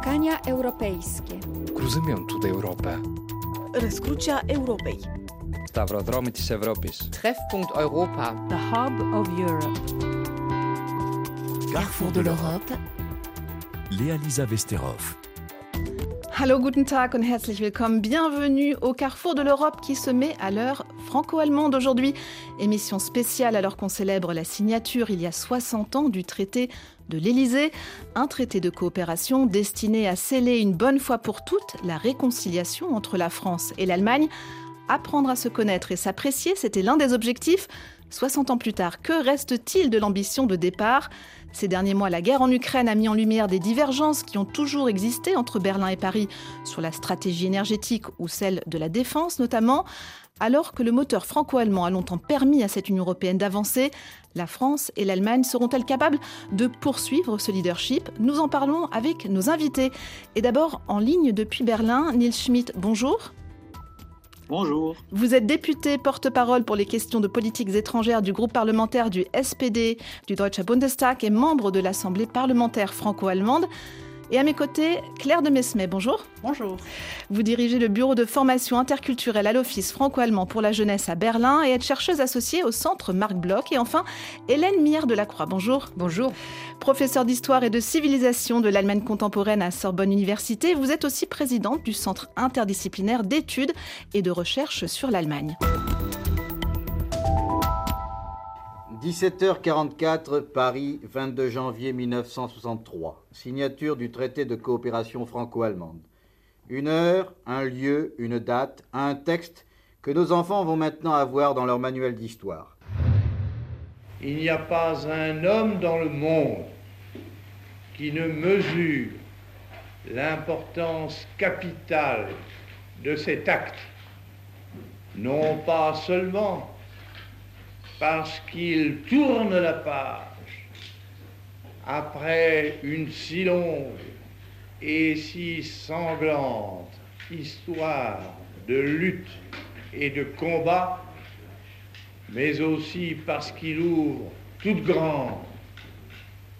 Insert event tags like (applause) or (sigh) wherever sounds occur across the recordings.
Spotkania The Hub of Europe. Carrefour de l'Europe. Léa Lisa Hallo, guten Tag und herzlich willkommen. Bienvenue au Carrefour de l'Europe qui se met à l'heure franco-allemande aujourd'hui. Émission spéciale alors qu'on célèbre la signature il y a 60 ans du traité de l'Élysée, un traité de coopération destiné à sceller une bonne fois pour toutes la réconciliation entre la France et l'Allemagne. Apprendre à se connaître et s'apprécier, c'était l'un des objectifs. 60 ans plus tard, que reste-t-il de l'ambition de départ? Ces derniers mois, la guerre en Ukraine a mis en lumière des divergences qui ont toujours existé entre Berlin et Paris sur la stratégie énergétique ou celle de la défense notamment. Alors que le moteur franco-allemand a longtemps permis à cette Union européenne d'avancer, la France et l'Allemagne seront-elles capables de poursuivre ce leadership? Nous en parlons avec nos invités. Et d'abord, en ligne depuis Berlin, Nils Schmidt, bonjour. Bonjour. Vous êtes député porte-parole pour les questions de politiques étrangères du groupe parlementaire du SPD, du Deutscher Bundestag et membre de l'Assemblée parlementaire franco-allemande. Et à mes côtés, Claire de Mesmet, bonjour. Bonjour. Vous dirigez le bureau de formation interculturelle à l'Office franco-allemand pour la jeunesse à Berlin et êtes chercheuse associée au centre Marc Bloch. Et enfin, Hélène Mier de la Croix, bonjour. Bonjour. Professeure d'histoire et de civilisation de l'Allemagne contemporaine à Sorbonne Université, vous êtes aussi présidente du centre interdisciplinaire d'études et de recherche sur l'Allemagne. 17h44, Paris, 22 janvier 1963. Signature du traité de coopération franco-allemande. Une heure, un lieu, une date, un texte que nos enfants vont maintenant avoir dans leur manuel d'histoire. Il n'y a pas un homme dans le monde qui ne mesure l'importance capitale de cet acte, non pas seulement parce qu'il tourne la page. Après une si longue et si sanglante histoire de lutte et de combat, mais aussi parce qu'il ouvre toutes grandes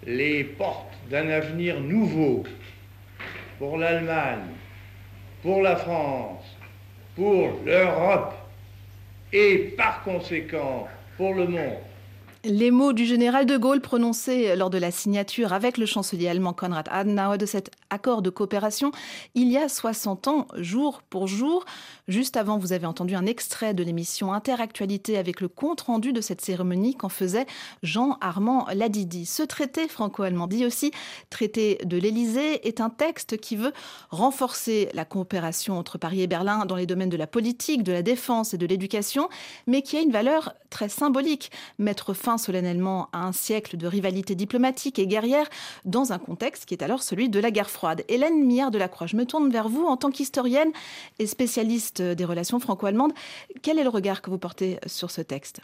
les portes d'un avenir nouveau pour l'Allemagne, pour la France, pour l'Europe et par conséquent pour le monde. Les mots du général de Gaulle prononcés lors de la signature avec le chancelier allemand Konrad Adenauer de cet accord de coopération il y a 60 ans, jour pour jour. Juste avant, vous avez entendu un extrait de l'émission Interactualité avec le compte-rendu de cette cérémonie qu'en faisait Jean-Armand Ladidi. Ce traité franco-allemand, dit aussi traité de l'Élysée, est un texte qui veut renforcer la coopération entre Paris et Berlin dans les domaines de la politique, de la défense et de l'éducation, mais qui a une valeur très symbolique, mettre fin solennellement à un siècle de rivalité diplomatique et guerrière dans un contexte qui est alors celui de la guerre froide. Hélène Millard de la Croix, je me tourne vers vous en tant qu'historienne et spécialiste des relations franco-allemandes. Quel est le regard que vous portez sur ce texte?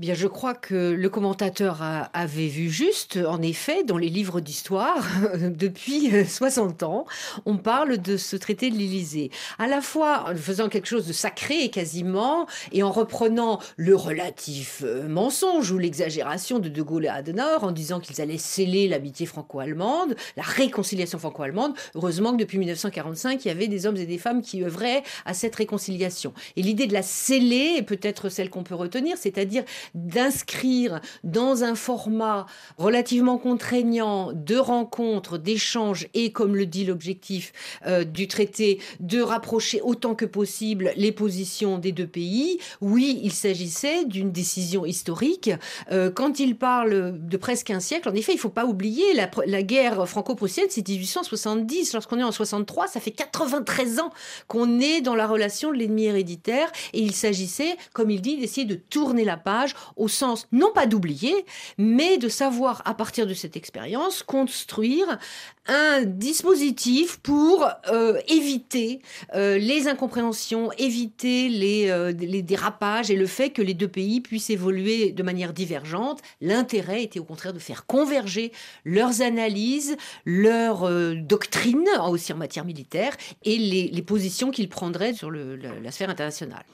Bien, je crois que le commentateur avait vu juste, en effet, dans les livres d'histoire, (laughs) depuis 60 ans, on parle de ce traité de l'Élysée. À la fois en faisant quelque chose de sacré quasiment, et en reprenant le relatif euh, mensonge ou l'exagération de De Gaulle et Adenauer en disant qu'ils allaient sceller l'amitié franco-allemande, la réconciliation franco-allemande. Heureusement que depuis 1945, il y avait des hommes et des femmes qui œuvraient à cette réconciliation. Et l'idée de la sceller est peut-être celle qu'on peut retenir, c'est-à-dire d'inscrire dans un format relativement contraignant de rencontres, d'échanges et, comme le dit l'objectif euh, du traité, de rapprocher autant que possible les positions des deux pays. Oui, il s'agissait d'une décision historique. Euh, quand il parle de presque un siècle, en effet, il ne faut pas oublier la, la guerre franco-prussienne, c'est 1870. Lorsqu'on est en 63, ça fait 93 ans qu'on est dans la relation de l'ennemi héréditaire et il s'agissait, comme il dit, d'essayer de tourner la page au sens non pas d'oublier, mais de savoir à partir de cette expérience construire un dispositif pour euh, éviter euh, les incompréhensions, éviter les, euh, les, dérapages et le fait que les deux pays puissent évoluer de manière divergente. L'intérêt était au contraire de faire converger leurs analyses, leurs doctrines, aussi en matière militaire, et les, positions qu'ils prendraient sur la sphère internationale.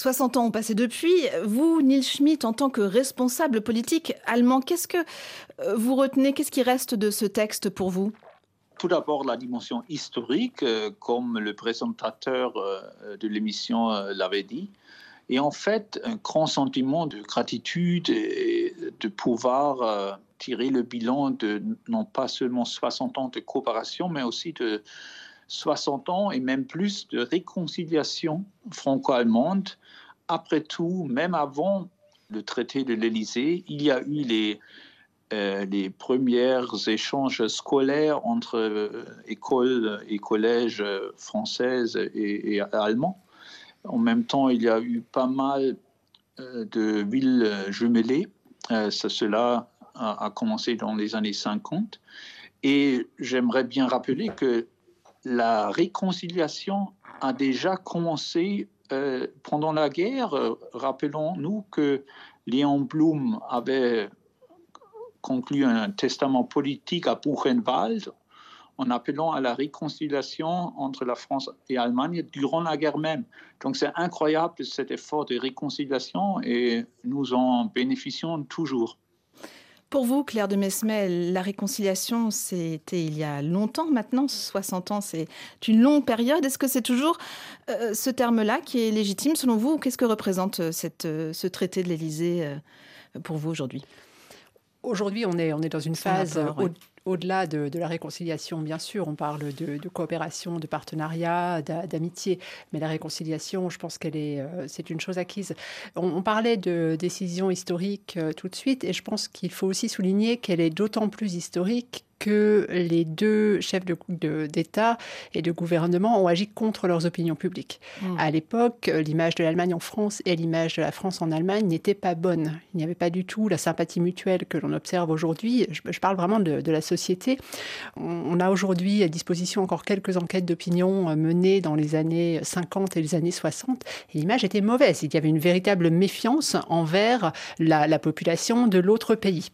60 ans ont passé depuis. Vous, Nils Schmidt, en tant que responsable politique allemand, qu'est-ce que vous retenez Qu'est-ce qui reste de ce texte pour vous? Tout d'abord, la dimension historique, euh, comme le présentateur euh, de l'émission euh, l'avait dit. Et en fait, un grand sentiment de gratitude et de pouvoir tirer le bilan de non pas seulement 60 ans de coopération, mais aussi de 60 ans et même plus de réconciliation franco-allemande. Après tout, même avant le traité de l'Élysée, il y a eu les euh, premiers échanges scolaires entre euh, écoles et collèges françaises et, allemands. En même temps, il y a eu pas mal euh, de villes jumelées. cela a, commencé dans les années 50. Et j'aimerais bien rappeler que la réconciliation a déjà commencé pendant la guerre. Rappelons-nous que Léon Blum avait conclu un testament politique à Buchenwald en appelant à la réconciliation entre la France et l'Allemagne durant la guerre même. Donc c'est incroyable cet effort de réconciliation et nous en bénéficions toujours. Pour vous, Claire de Mesmel, la réconciliation, c'était il y a longtemps maintenant, 60 ans, c'est une longue période. Est-ce que c'est toujours euh, ce terme-là qui est légitime selon vous Qu'est-ce que représente euh, cette, euh, ce traité de l'Élysée pour vous aujourd'hui? Aujourd'hui, on est, on est dans une phase au-delà de, la réconciliation, bien sûr. On parle de, coopération, de partenariat, d'amitié. Mais la réconciliation, je pense qu'elle est, euh, c'est une chose acquise. On, parlait de décision historique euh, tout de suite. Et je pense qu'il faut aussi souligner qu'elle est d'autant plus historique que les deux chefs d'État de, et de gouvernement ont agi contre leurs opinions publiques. Hmm. À l'époque, l'image de l'Allemagne en France et l'image de la France en Allemagne n'étaient pas bonnes. Il n'y avait pas du tout la sympathie mutuelle que l'on observe aujourd'hui. Je, parle vraiment de, la société. On, a aujourd'hui à disposition encore quelques enquêtes d'opinion euh, menées dans les années 50 et les années 60. Et l'image était mauvaise. Il y avait une véritable méfiance envers la population de l'autre pays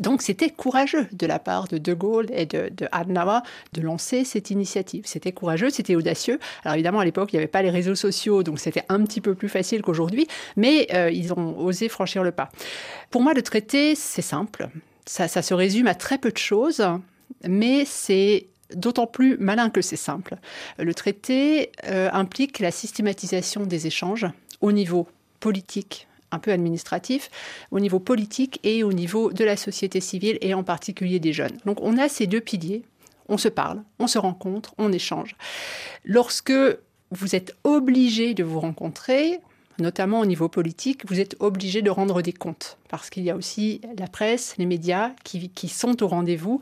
donc c'était courageux de la part de De Gaulle et de, de de lancer cette initiative. C'était courageux, c'était audacieux. Alors évidemment à l'époque il n'y avait pas les réseaux sociaux, donc c'était un petit peu plus facile qu'aujourd'hui, mais euh, ils ont osé franchir le pas. Pour moi le traité c'est simple, ça, se résume à très peu de choses, mais c'est d'autant plus malin que c'est simple. Le traité euh, implique la systématisation des échanges au niveau politique, un peu administratif, au niveau politique et au niveau de la société civile et en particulier des jeunes. Donc on a ces deux piliers, on se parle, on se rencontre, on échange. Lorsque vous êtes obligé de vous rencontrer, notamment au niveau politique, vous êtes obligé de rendre des comptes, parce qu'il y a aussi la presse, les médias qui, qui sont au rendez-vous.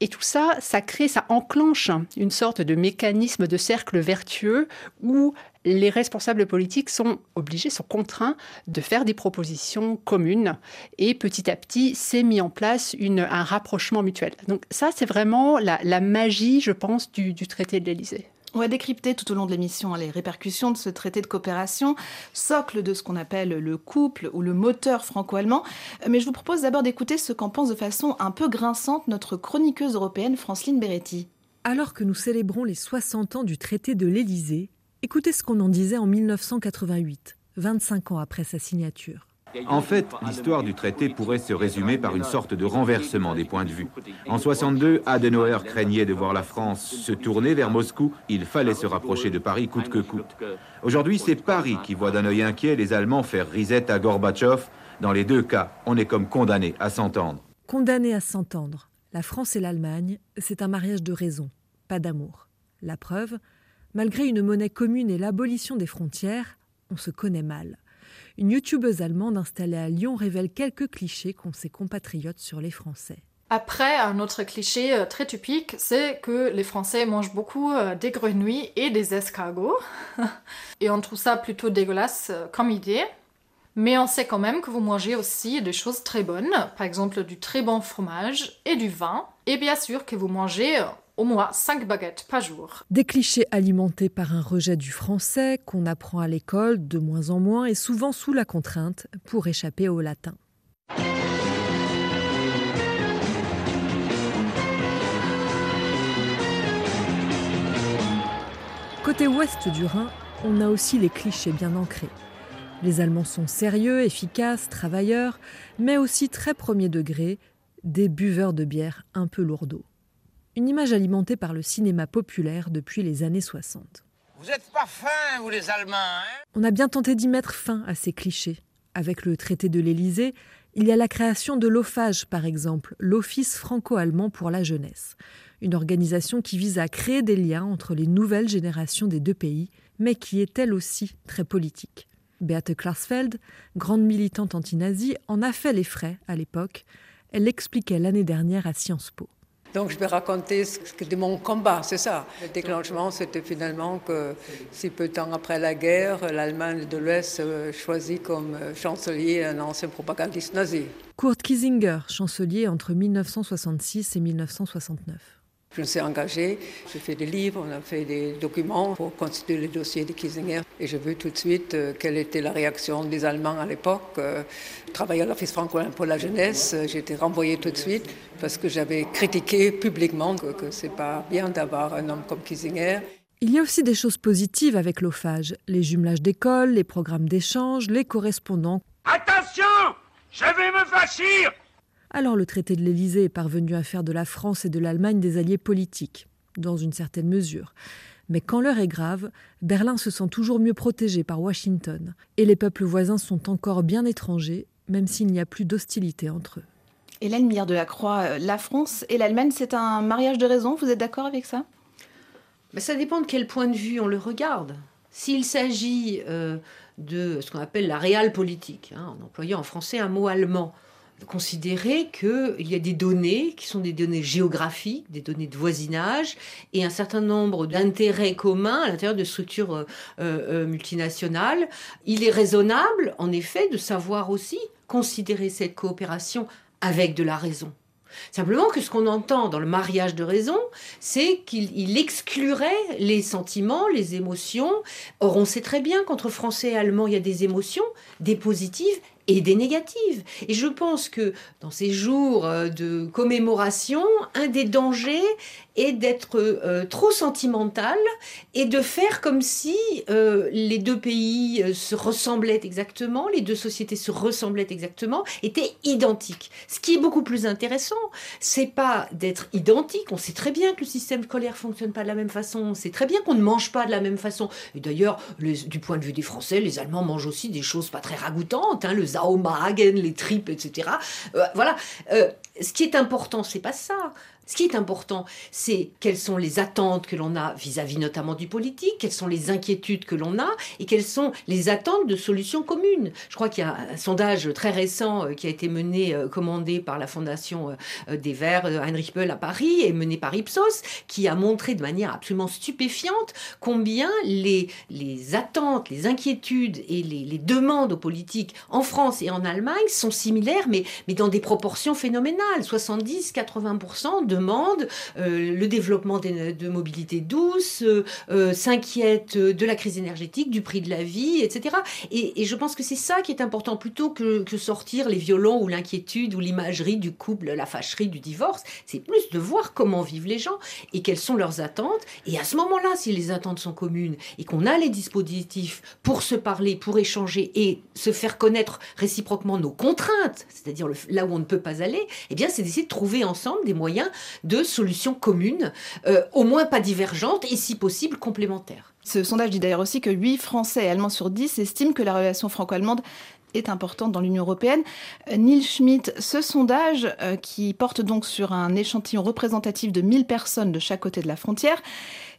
Et tout ça, ça crée, ça enclenche une sorte de mécanisme de cercle vertueux où les responsables politiques sont obligés, sont contraints de faire des propositions communes. Et petit à petit, c'est mis en place un rapprochement mutuel. Donc ça, c'est vraiment la, magie, je pense, du, traité de l'Élysée. On va décrypter tout au long de l'émission les répercussions de ce traité de coopération, socle de ce qu'on appelle le couple ou le moteur franco-allemand. Mais je vous propose d'abord d'écouter ce qu'en pense de façon un peu grinçante notre chroniqueuse européenne Franceline Beretti. Alors que nous célébrons les 60 ans du traité de l'Élysée, Écoutez ce qu'on en disait en 1988, 25 ans après sa signature. En fait, l'histoire du traité pourrait se résumer par une sorte de renversement des points de vue. En 62, Adenauer craignait de voir la France se tourner vers Moscou. Il fallait se rapprocher de Paris coûte que coûte. Aujourd'hui, c'est Paris qui voit d'un œil inquiet les Allemands faire risette à Gorbatchev. Dans les deux cas, on est comme condamné à s'entendre. Condamné à s'entendre. La France et l'Allemagne, c'est un mariage de raison, pas d'amour. La preuve, Malgré une monnaie commune et l'abolition des frontières, on se connaît mal. Une youtubeuse allemande installée à Lyon révèle quelques clichés qu'ont ses compatriotes sur les Français. Après, un autre cliché euh, très typique, c'est que les Français mangent beaucoup euh, des grenouilles et des escargots. (laughs) et on trouve ça plutôt dégueulasse euh, comme idée. Mais on sait quand même que vous mangez aussi des choses très bonnes, par exemple du très bon fromage et du vin. Et bien sûr que vous mangez au moins 5 baguettes par jour. Des clichés alimentés par un rejet du français qu'on apprend à l'école de moins en moins et souvent sous la contrainte pour échapper au latin. Côté ouest du Rhin, on a aussi les clichés bien ancrés. Les Allemands sont sérieux, efficaces, travailleurs, mais aussi très premier degré, des buveurs de bière un peu lourdeaux. Une image alimentée par le cinéma populaire depuis les années 60. Vous n'êtes pas fins, vous les Allemands, hein? On a bien tenté d'y mettre fin à ces clichés. Avec le traité de l'Élysée, il y a la création de l'OFAGE, par exemple, l'Office franco-allemand pour la jeunesse, une organisation qui vise à créer des liens entre les nouvelles générations des deux pays, mais qui est elle aussi très politique. Beate Klarsfeld, grande militante anti-nazie, en a fait les frais à l'époque. Elle l'expliquait l'année dernière à Sciences Po. Donc je vais raconter ce que de mon combat, c'est ça. Le déclenchement, c'était finalement que si peu de temps après la guerre, l'Allemagne de l'Ouest euh, choisit comme euh, chancelier un ancien propagandiste nazi. Kurt Kiesinger, chancelier entre 1966 et 1969. Je me suis engagée, j'ai fait des livres, on a fait des documents pour constituer le dossier de Kiesinger. Et j'ai vu tout de suite euh, quelle était la réaction des Allemands à l'époque. Euh, je travaillais à l'Office franco pour la jeunesse, euh, j'ai été renvoyée tout de suite parce que j'avais critiqué publiquement que, que c'est pas bien d'avoir un homme comme Kiesinger. Il y a aussi des choses positives avec l'OFAGE, les jumelages d'écoles, les programmes d'échange, les correspondants. Attention Je vais me fâchir alors le traité de l'Élysée est parvenu à faire de la France et de l'Allemagne des alliés politiques, dans une certaine mesure. Mais quand l'heure est grave, Berlin se sent toujours mieux protégé par Washington, et les peuples voisins sont encore bien étrangers, même s'il n'y a plus d'hostilité entre eux. Hélène Mire de la Croix, euh, la France et l'Allemagne, c'est un mariage de raison, vous êtes d'accord avec ça? Mais Ça dépend de quel point de vue on le regarde. S'il s'agit euh, de ce qu'on appelle la réelle politique, hein, en employant en français un mot allemand, considérer qu'il y a des données qui sont des données géographiques, des données de voisinage et un certain nombre d'intérêts communs à l'intérieur de structures euh, euh, multinationales. Il est raisonnable, en effet, de savoir aussi considérer cette coopération avec de la raison. Simplement que ce qu'on entend dans le mariage de raison, c'est qu'il exclurait les sentiments, les émotions. Or, on sait très bien qu'entre français et allemand, il y a des émotions, des positives et des négatives. Et je pense que dans ces jours euh, de commémoration, un des dangers est d'être euh, trop sentimental et de faire comme si euh, les deux pays se ressemblaient exactement, les deux sociétés se ressemblaient exactement, étaient identiques. Ce qui est beaucoup plus intéressant, c'est pas d'être identique. On sait très bien que le système scolaire fonctionne pas de la même façon. On sait très bien qu'on ne mange pas de la même façon. Et d'ailleurs, du point de vue des Français, les Allemands mangent aussi des choses pas très ragoûtantes. Hein, le Saumagen, les tripes, etc. Euh, voilà. Euh, ce qui est important, c'est pas ça. Ce qui est important, c'est quelles sont les attentes que l'on a vis-à-vis notamment du politique, quelles sont les inquiétudes que l'on a et quelles sont les attentes de solutions communes. Je crois qu'il y a un sondage très récent euh, qui a été mené, euh, commandé par la Fondation euh, des Verts Heinrich Böll à Paris et mené par Ipsos, qui a montré de manière absolument stupéfiante combien les, attentes, les inquiétudes et les, les demandes aux politiques en France et en Allemagne sont similaires, mais, mais dans des proportions phénoménales. 70-80% demande euh, le développement de mobilité douce, euh, euh, s'inquiète de la crise énergétique, du prix de la vie, etc. Et, je pense que c'est ça qui est important, plutôt que, que sortir les violons ou l'inquiétude ou l'imagerie du couple, la fâcherie, du divorce. C'est plus de voir comment vivent les gens et quelles sont leurs attentes. Et à ce moment-là, si les attentes sont communes et qu'on a les dispositifs pour se parler, pour échanger et se faire connaître réciproquement nos contraintes, c'est-à-dire là où on ne peut pas aller, eh bien, c'est d'essayer de trouver ensemble des moyens de solutions communes, euh, au moins pas divergentes et si possible complémentaires. Ce sondage dit d'ailleurs aussi que 8 Français et Allemands sur 10 estiment que la relation franco-allemande est importante dans l'Union européenne. Euh, Neil Schmidt, ce sondage, euh, qui porte donc sur un échantillon représentatif de 1000 personnes de chaque côté de la frontière,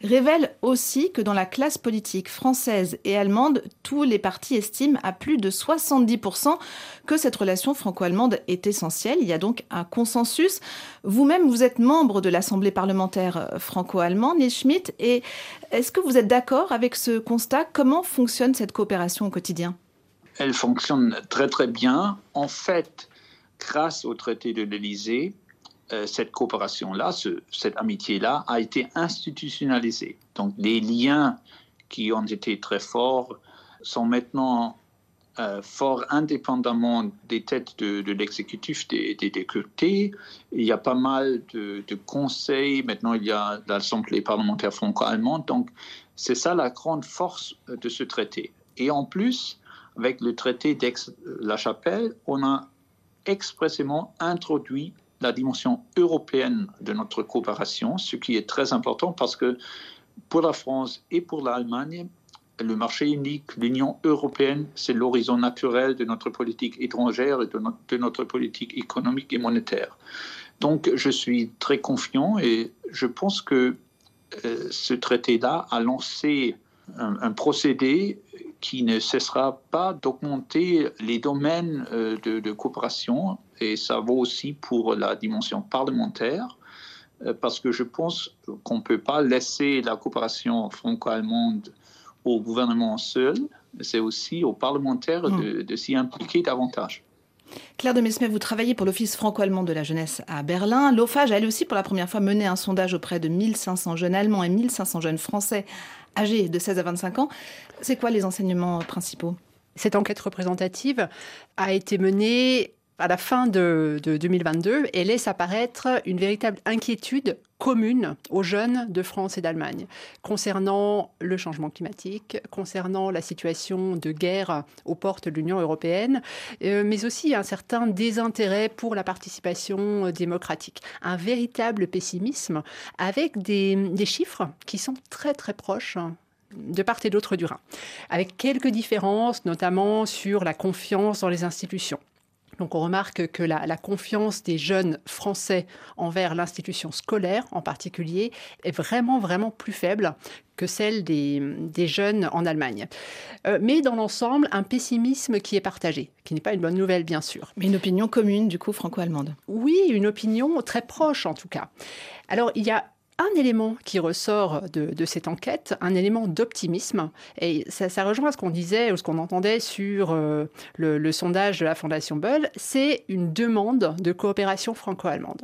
révèle aussi que dans la classe politique française et allemande, tous les partis estiment à plus de 70% que cette relation franco-allemande est essentielle. Il y a donc un consensus. Vous-même, vous êtes membre de l'Assemblée parlementaire euh, franco-allemande, Neil Schmidt, et est-ce que vous êtes d'accord avec ce constat? Comment fonctionne cette coopération au quotidien? Elle fonctionne très très bien. En fait, grâce au traité de l'Élysée, euh, cette coopération-là, cette amitié-là a été institutionnalisée. Donc les liens qui ont été très forts sont maintenant euh, forts indépendamment des têtes de, l'exécutif des, députés. Il y a pas mal de, conseils. Maintenant, il y a l'Assemblée parlementaire franco-allemande. Donc, c'est ça la grande force de ce traité. Et en plus, avec le traité d'Aix-la-Chapelle, on a expressément introduit la dimension européenne de notre coopération, ce qui est très important parce que pour la France et pour l'Allemagne, le marché unique, l'Union européenne, c'est l'horizon naturel de notre politique étrangère et de notre, politique économique et monétaire. Donc je suis très confiant et je pense que euh, ce traité-là a lancé un, procédé qui ne cessera pas d'augmenter les domaines euh, de, coopération et ça vaut aussi pour la dimension parlementaire euh, parce que je pense qu'on ne peut pas laisser la coopération franco-allemande au gouvernement seul, c'est aussi aux parlementaires de, hmm. s'y impliquer davantage. Claire de Mesmer, vous travaillez pour l'Office franco-allemand de la jeunesse à Berlin. L'OFAGE a elle aussi pour la première fois mené un sondage auprès de 1500 jeunes Allemands et 1500 jeunes Français âgés de 16 à 25 ans. C'est quoi les enseignements principaux? Cette enquête représentative a été menée à la fin de, 2022 et laisse apparaître une véritable inquiétude commune aux jeunes de France et d'Allemagne concernant le changement climatique, concernant la situation de guerre aux portes de l'Union européenne, euh, mais aussi un certain désintérêt pour la participation démocratique. Un véritable pessimisme avec des, des chiffres qui sont très très proches de part et d'autre du Rhin, avec quelques différences, notamment sur la confiance dans les institutions. Donc on remarque que la, confiance des jeunes Français envers l'institution scolaire en particulier est vraiment, vraiment plus faible que celle des, jeunes en Allemagne. Euh, mais dans l'ensemble, un pessimisme qui est partagé, qui n'est pas une bonne nouvelle bien sûr. Mais une opinion commune du coup franco-allemande. Oui, une opinion très proche en tout cas. Alors il y a un élément qui ressort de, cette enquête, un élément d'optimisme, et ça, rejoint ce qu'on disait ou ce qu'on entendait sur euh, le, sondage de la Fondation Bull, c'est une demande de coopération franco-allemande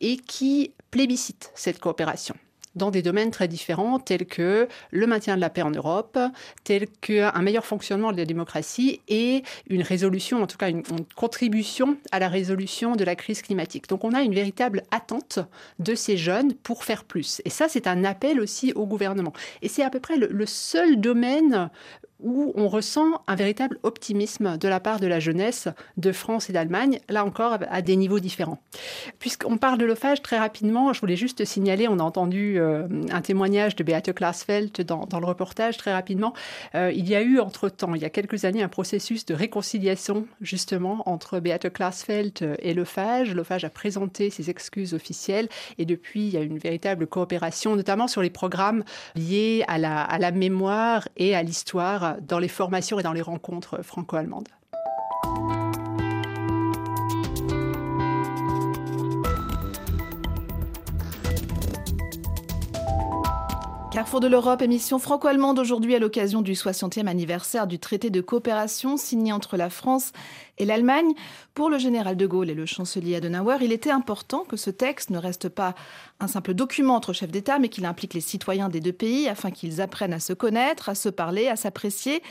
et qui plébiscite cette coopération dans des domaines très différents tels que le maintien de la paix en Europe, tels qu'un meilleur fonctionnement de la démocratie et une résolution, en tout cas une, contribution à la résolution de la crise climatique. Donc on a une véritable attente de ces jeunes pour faire plus. Et ça, c'est un appel aussi au gouvernement. Et c'est à peu près le seul domaine où on ressent un véritable optimisme de la part de la jeunesse de France et d'Allemagne, là encore à des niveaux différents. Puisqu'on parle de l'OFAGE très rapidement, je voulais juste signaler, on a entendu euh, un témoignage de Beate Klasfeld dans, le reportage très rapidement. Euh, il y a eu entre-temps, il y a quelques années, un processus de réconciliation justement entre Beate Klasfeld et l'OFAGE. L'OFAGE a présenté ses excuses officielles et depuis, il y a une véritable coopération, notamment sur les programmes liés à la mémoire et à l'histoire dans les formations et dans les rencontres franco-allemandes. Carrefour de l'Europe, émission franco-allemande aujourd'hui à l'occasion du 60e anniversaire du traité de coopération signé entre la France et l'Allemagne. Pour le général de Gaulle et le chancelier Adenauer, il était important que ce texte ne reste pas un simple document entre chefs d'État, mais qu'il implique les citoyens des deux pays afin qu'ils apprennent à se connaître, à se parler, à s'apprécier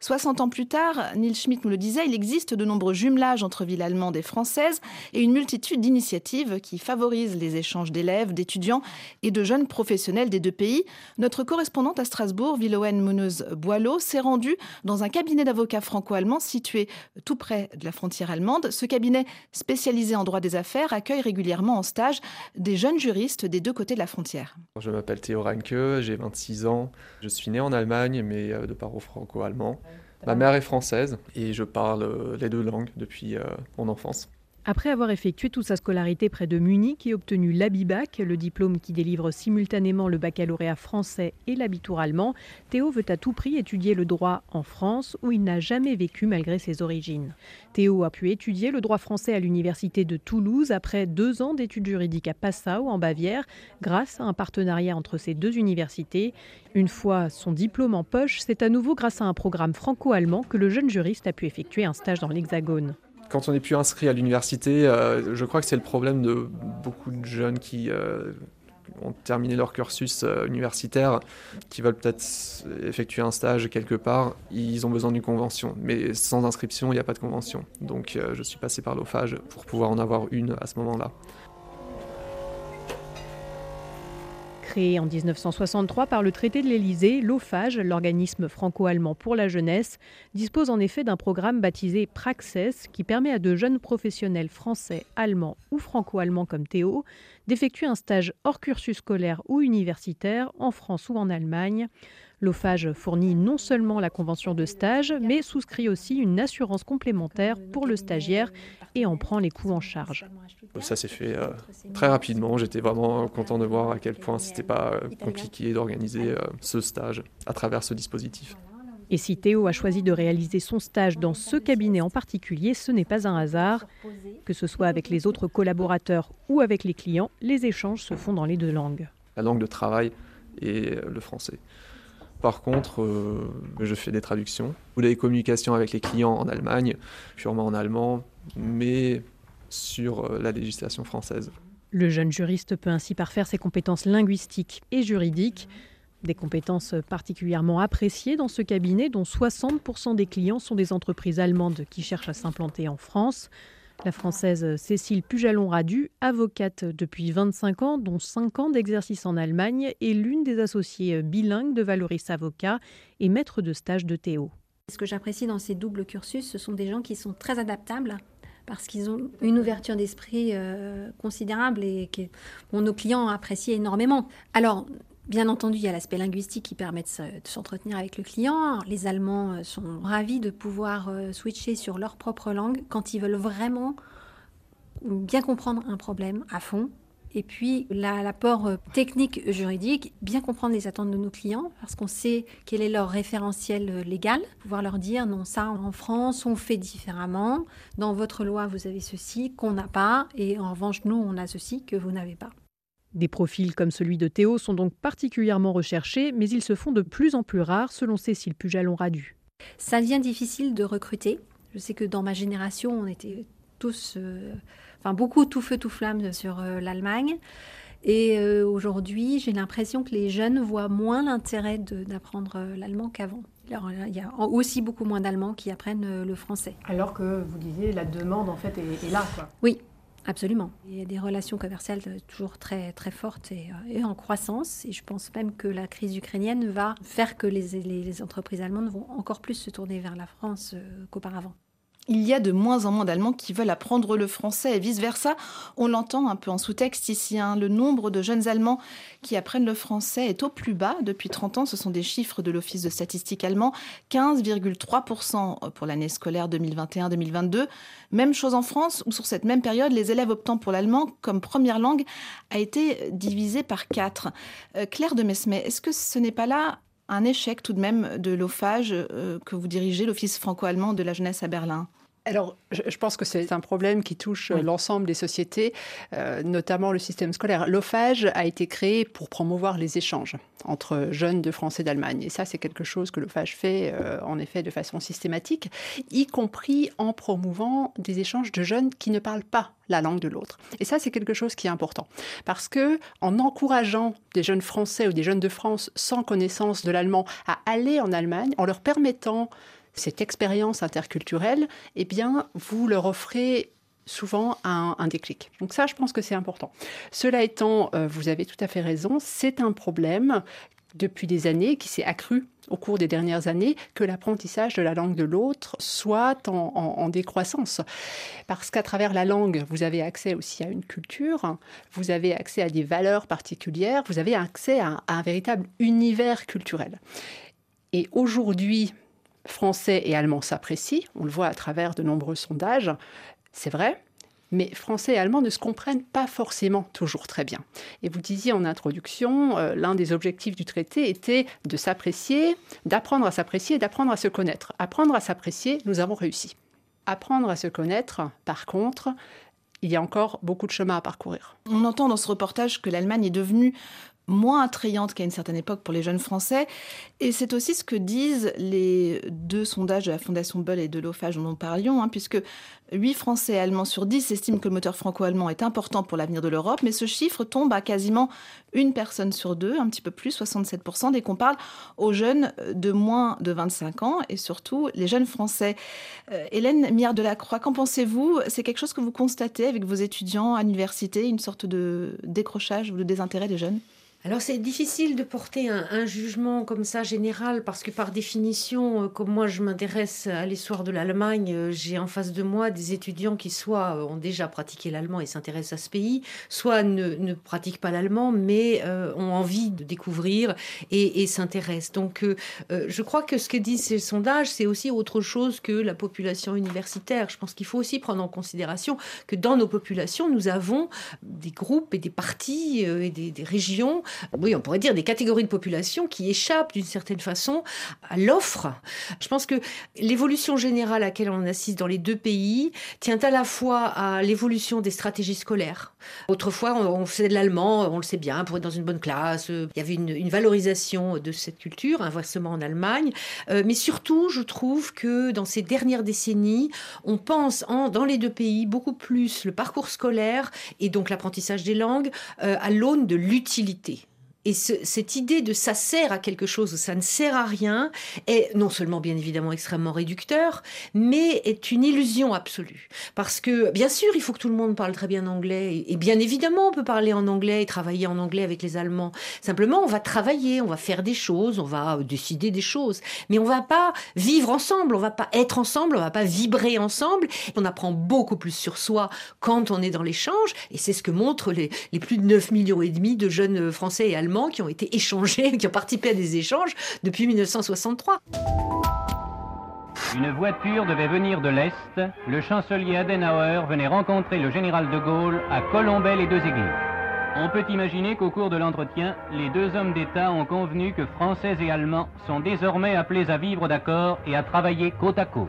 60 ans plus tard, Neil Schmitt nous le disait, il existe de nombreux jumelages entre villes allemandes et françaises et une multitude d'initiatives qui favorisent les échanges d'élèves, d'étudiants et de jeunes professionnels des deux pays. Notre correspondante à Strasbourg, Villoen Munoz Boileau, s'est rendue dans un cabinet d'avocats franco-allemands situé tout près de la frontière allemande. Ce cabinet spécialisé en droit des affaires accueille régulièrement en stage des jeunes juristes des deux côtés de la frontière. Je m'appelle Théo Ranke, j'ai 26 ans. Je suis né en Allemagne, mais euh, de parents franco-allemands. Ma mère est française et je parle euh, les deux langues depuis euh, mon enfance. Après avoir effectué toute sa scolarité près de Munich et obtenu l'ABIBAC, le diplôme qui délivre simultanément le baccalauréat français et l'habitour allemand, Théo veut à tout prix étudier le droit en France où il n'a jamais vécu malgré ses origines. Théo a pu étudier le droit français à l'université de Toulouse après deux ans d'études juridiques à Passau en Bavière grâce à un partenariat entre ces deux universités. Une fois son diplôme en poche, c'est à nouveau grâce à un programme franco-allemand que le jeune juriste a pu effectuer un stage dans l'Hexagone quand on n'est plus inscrit à l'université, euh, je crois que c'est le problème de beaucoup de jeunes qui euh, ont terminé leur cursus euh, universitaire, qui veulent peut-être effectuer un stage quelque part, ils ont besoin d'une convention. Mais sans inscription, il n'y a pas de convention. Donc je suis passé par l'OFAGE pour pouvoir en avoir une à ce moment-là. Créé en 1963 par le traité de l'Élysée, l'OFAGE, l'organisme franco-allemand pour la jeunesse, dispose en effet d'un programme baptisé Praxes qui permet à de jeunes professionnels français, allemands ou franco-allemands comme Théo d'effectuer un stage hors cursus scolaire ou universitaire en France ou en Allemagne L'OFAGE fournit non seulement la convention de stage, mais souscrit aussi une assurance complémentaire pour le stagiaire et en prend les coûts en charge. Ça s'est fait euh, très rapidement. J'étais vraiment content de voir à quel point c'était pas euh, compliqué d'organiser euh, ce stage à travers ce dispositif. Et si Théo a choisi de réaliser son stage dans ce cabinet en particulier, ce n'est pas un hasard. Que ce soit avec les autres collaborateurs ou avec les clients, les échanges se font dans les deux langues. La langue de travail et le français. Par contre, euh, je fais des traductions ou des communications avec les clients en Allemagne, purement en allemand, mais sur euh, la législation française. Le jeune juriste peut ainsi parfaire ses compétences linguistiques et juridiques, des compétences particulièrement appréciées dans ce cabinet dont 60% des clients sont des entreprises allemandes qui cherchent à s'implanter en France. La française Cécile Pujalon-Radu, avocate depuis 25 ans, dont 5 ans d'exercice en Allemagne, est l'une des associées bilingues de Valoris Avocat et maître de stage de Théo. Ce que j'apprécie dans ces doubles cursus, ce sont des gens qui sont très adaptables parce qu'ils ont une ouverture d'esprit euh, considérable et que nos clients apprécient énormément. Alors, Bien entendu, il y a l'aspect linguistique qui permet de s'entretenir avec le client. Les Allemands euh, sont ravis de pouvoir euh, switcher sur leur propre langue quand ils veulent vraiment bien comprendre un problème à fond. Et puis l'apport euh, technique juridique, bien comprendre les attentes de nos clients, parce qu'on sait quel est leur référentiel légal, pouvoir leur dire non, ça en France on fait différemment, dans votre loi vous avez ceci qu'on n'a pas, et en revanche nous on a ceci que vous n'avez pas. Des profils comme celui de Théo sont donc particulièrement recherchés, mais ils se font de plus en plus rares, selon Cécile Pujalon-Radu. Ça devient difficile de recruter. Je sais que dans ma génération, on était tous, euh, enfin beaucoup tout feu tout flamme sur euh, l'Allemagne. Et euh, aujourd'hui, j'ai l'impression que les jeunes voient moins l'intérêt d'apprendre l'allemand qu'avant. il y a aussi beaucoup moins d'Allemands qui apprennent le français. Alors que vous disiez, la demande en fait est, est là. Quoi. Oui, Absolument. Il y a des relations commerciales toujours très, très fortes et, euh, en croissance. Et je pense même que la crise ukrainienne va faire que les, les entreprises allemandes vont encore plus se tourner vers la France euh, qu'auparavant il y a de moins en moins d'Allemands qui veulent apprendre le français et vice-versa. On l'entend un peu en sous-texte ici. Hein. Le nombre de jeunes Allemands qui apprennent le français est au plus bas depuis 30 ans. Ce sont des chiffres de l'Office de statistique allemand. 15,3% pour l'année scolaire 2021-2022. Même chose en France, où sur cette même période, les élèves optant pour l'allemand comme première langue a été divisé par 4. Euh, Claire de Mesmet, est-ce que ce n'est pas là un échec tout de même de l'OFAGE euh, que vous dirigez, l'Office franco-allemand de la jeunesse à Berlin alors, je pense que c'est un problème qui touche l'ensemble des sociétés, euh, notamment le système scolaire. L'OFAGE a été créé pour promouvoir les échanges entre jeunes de France et d'Allemagne. Et ça, c'est quelque chose que l'OFAGE fait, euh, en effet, de façon systématique, y compris en promouvant des échanges de jeunes qui ne parlent pas la langue de l'autre. Et ça, c'est quelque chose qui est important. Parce que, en encourageant des jeunes Français ou des jeunes de France sans connaissance de l'allemand à aller en Allemagne, en leur permettant cette expérience interculturelle, eh bien, vous leur offrez souvent un, déclic. Donc ça, je pense que c'est important. Cela étant, euh, vous avez tout à fait raison, c'est un problème depuis des années qui s'est accru au cours des dernières années que l'apprentissage de la langue de l'autre soit en, décroissance. Parce qu'à travers la langue, vous avez accès aussi à une culture, vous avez accès à des valeurs particulières, vous avez accès à un véritable univers culturel. Et aujourd'hui, français et allemand s'apprécient, on le voit à travers de nombreux sondages, c'est vrai, mais français et allemand ne se comprennent pas forcément toujours très bien. Et vous disiez en introduction, euh, l'un des objectifs du traité était de s'apprécier, d'apprendre à s'apprécier d'apprendre à se connaître. Apprendre à s'apprécier, nous avons réussi. Apprendre à se connaître, par contre, il y a encore beaucoup de chemin à parcourir. On entend dans ce reportage que l'Allemagne est devenue moins attrayante qu'à une certaine époque pour les jeunes Français. Et c'est aussi ce que disent les deux sondages de la Fondation Bull et de l'OFAGE dont nous parlions, hein, puisque 8 Français Allemands sur 10 estiment que le moteur franco-allemand est important pour l'avenir de l'Europe, mais ce chiffre tombe à quasiment une personne sur deux, un petit peu plus, 67%, dès qu'on parle aux jeunes de moins de 25 ans et surtout les jeunes Français. Euh, Hélène Miard de la Croix, qu'en pensez-vous? C'est quelque chose que vous constatez avec vos étudiants à l'université, une sorte de décrochage ou de désintérêt des jeunes? Alors c'est difficile de porter un, jugement comme ça général parce que par définition, euh, comme moi je m'intéresse à l'histoire de l'Allemagne, euh, j'ai en face de moi des étudiants qui soit euh, ont déjà pratiqué l'allemand et s'intéressent à ce pays, soit ne, pratiquent pas l'allemand mais ont envie de découvrir et, s'intéressent. Donc je crois que ce que disent ces sondages, c'est aussi autre chose que la population universitaire. Je pense qu'il faut aussi prendre en considération que dans nos populations, nous avons des groupes et des partis et des, des régions oui, on pourrait dire des catégories de population qui échappent d'une certaine façon à l'offre. Je pense que l'évolution générale à laquelle on assiste dans les deux pays tient à la fois à l'évolution des stratégies scolaires. Autrefois, on faisait de l'allemand, on le sait bien, pour être dans une bonne classe. Il y avait une, valorisation de cette culture, inversement en Allemagne. Euh, mais surtout, je trouve que dans ces dernières décennies, on pense dans les deux pays beaucoup plus le parcours scolaire et donc l'apprentissage des langues euh, à l'aune de l'utilité. Et cette idée de ça sert à quelque chose ou ça ne sert à rien est non seulement bien évidemment extrêmement réducteur, mais est une illusion absolue. Parce que bien sûr, il faut que tout le monde parle très bien anglais. Et bien évidemment, on peut parler en anglais et travailler en anglais avec les Allemands. Simplement, on va travailler, on va faire des choses, on va décider des choses. Mais on va pas vivre ensemble, on va pas être ensemble, on va pas vibrer ensemble. On apprend beaucoup plus sur soi quand on est dans l'échange. Et c'est ce que montrent les, plus de 9 millions et demi de jeunes Français et Allemands qui ont été échangés, (laughs) qui ont participé à des échanges depuis 1963. Une voiture devait venir de l'Est. Le chancelier Adenauer venait rencontrer le général de Gaulle à Colombey les deux églises. On peut imaginer qu'au cours de l'entretien, les deux hommes d'État ont convenu que Français et Allemands sont désormais appelés à vivre d'accord et à travailler côte à côte.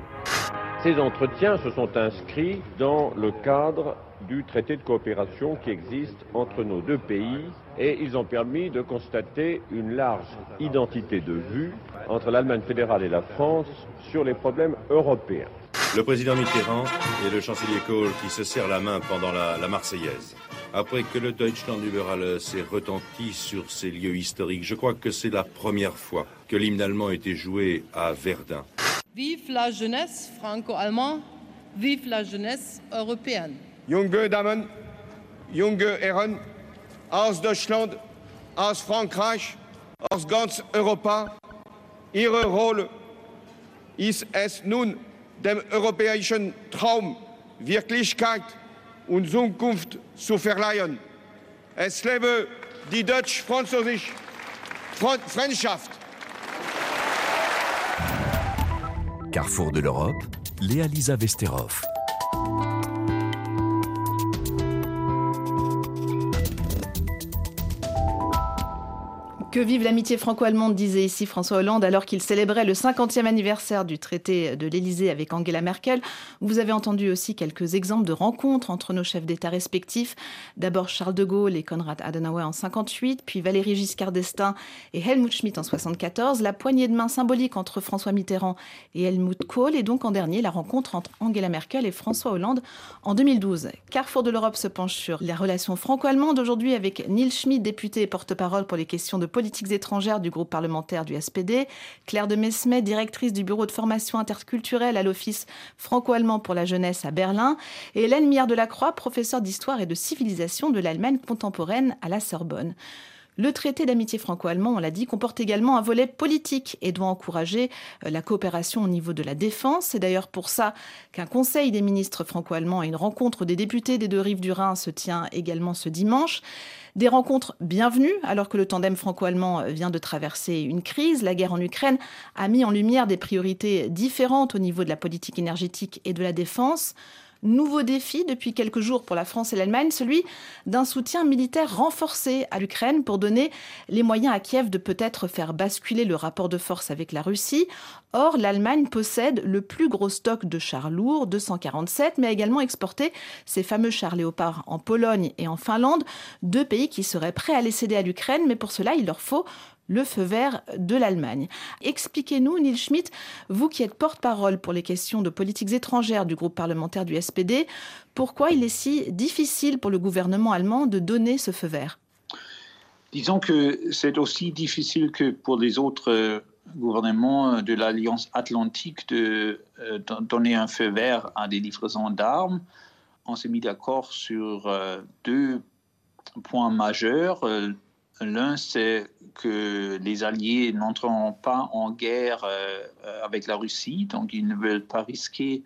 Ces entretiens se sont inscrits dans le cadre du traité de coopération qui existe entre nos deux pays et ils ont permis de constater une large identité de vue entre l'Allemagne fédérale et la France sur les problèmes européens. Le président Mitterrand et le chancelier Kohl qui se serrent la main pendant la, Marseillaise. Après que le Deutschland über s'est retenti sur ces lieux historiques, je crois que c'est la première fois que l'hymne allemand a été joué à Verdun. Vive la jeunesse franco-allemande, vive la jeunesse européenne. Junge Damen, junge Herren, aus Deutschland, aus Frankreich, aus ganz Europa, Ihre Rolle ist es nun, dem europäischen Traum Wirklichkeit und Zukunft zu verleihen. Es lebe die deutsch-französische Freundschaft. Carrefour de l'Europe, Léa Lisa Que vive l'amitié franco-allemande, disait ici François Hollande, alors qu'il célébrait le 50e anniversaire du traité de l'Élysée avec Angela Merkel. Vous avez entendu aussi quelques exemples de rencontres entre nos chefs d'État respectifs. D'abord Charles de Gaulle et Konrad Adenauer en 58, puis Valéry Giscard d'Estaing et Helmut Schmidt en 74. La poignée de main symbolique entre François Mitterrand et Helmut Kohl. Et donc en dernier, la rencontre entre Angela Merkel et François Hollande en 2012. Carrefour de l'Europe se penche sur la relation franco-allemande aujourd'hui avec Neil Schmidt, député et porte-parole pour les questions de politique politiques étrangères du groupe parlementaire du SPD, Claire de Mesmet, directrice du bureau de formation interculturelle à l'Office franco-allemand pour la jeunesse à Berlin, et Hélène Mière de la Croix, professeure d'histoire et de civilisation de l'Allemagne contemporaine à la Sorbonne. Le traité d'amitié franco-allemand, on l'a dit, comporte également un volet politique et doit encourager euh, la coopération au niveau de la défense. C'est d'ailleurs pour ça qu'un conseil des ministres franco-allemands et une rencontre des députés des deux rives du Rhin se tient également ce dimanche. Des rencontres bienvenues alors que le tandem franco-allemand vient de traverser une crise. La guerre en Ukraine a mis en lumière des priorités différentes au niveau de la politique énergétique et de la défense. Nouveau défi depuis quelques jours pour la France et l'Allemagne, celui d'un soutien militaire renforcé à l'Ukraine pour donner les moyens à Kiev de peut-être faire basculer le rapport de force avec la Russie. Or, l'Allemagne possède le plus gros stock de chars lourds, 247, mais a également exporté ces fameux chars léopards en Pologne et en Finlande, deux pays qui seraient prêts à les céder à l'Ukraine, mais pour cela, il leur faut le feu vert de l'Allemagne. Expliquez-nous, Neil Schmidt, vous qui êtes porte-parole pour les questions de politiques étrangères du groupe parlementaire du SPD, pourquoi il est si difficile pour le gouvernement allemand de donner ce feu vert? Disons que c'est aussi difficile que pour les autres euh, gouvernements de l'Alliance atlantique de euh, donner un feu vert à des livraisons d'armes. On s'est mis d'accord sur euh, deux points majeurs L'un, c'est que les Alliés n'entreront pas en guerre euh, avec la Russie, donc ils ne veulent pas risquer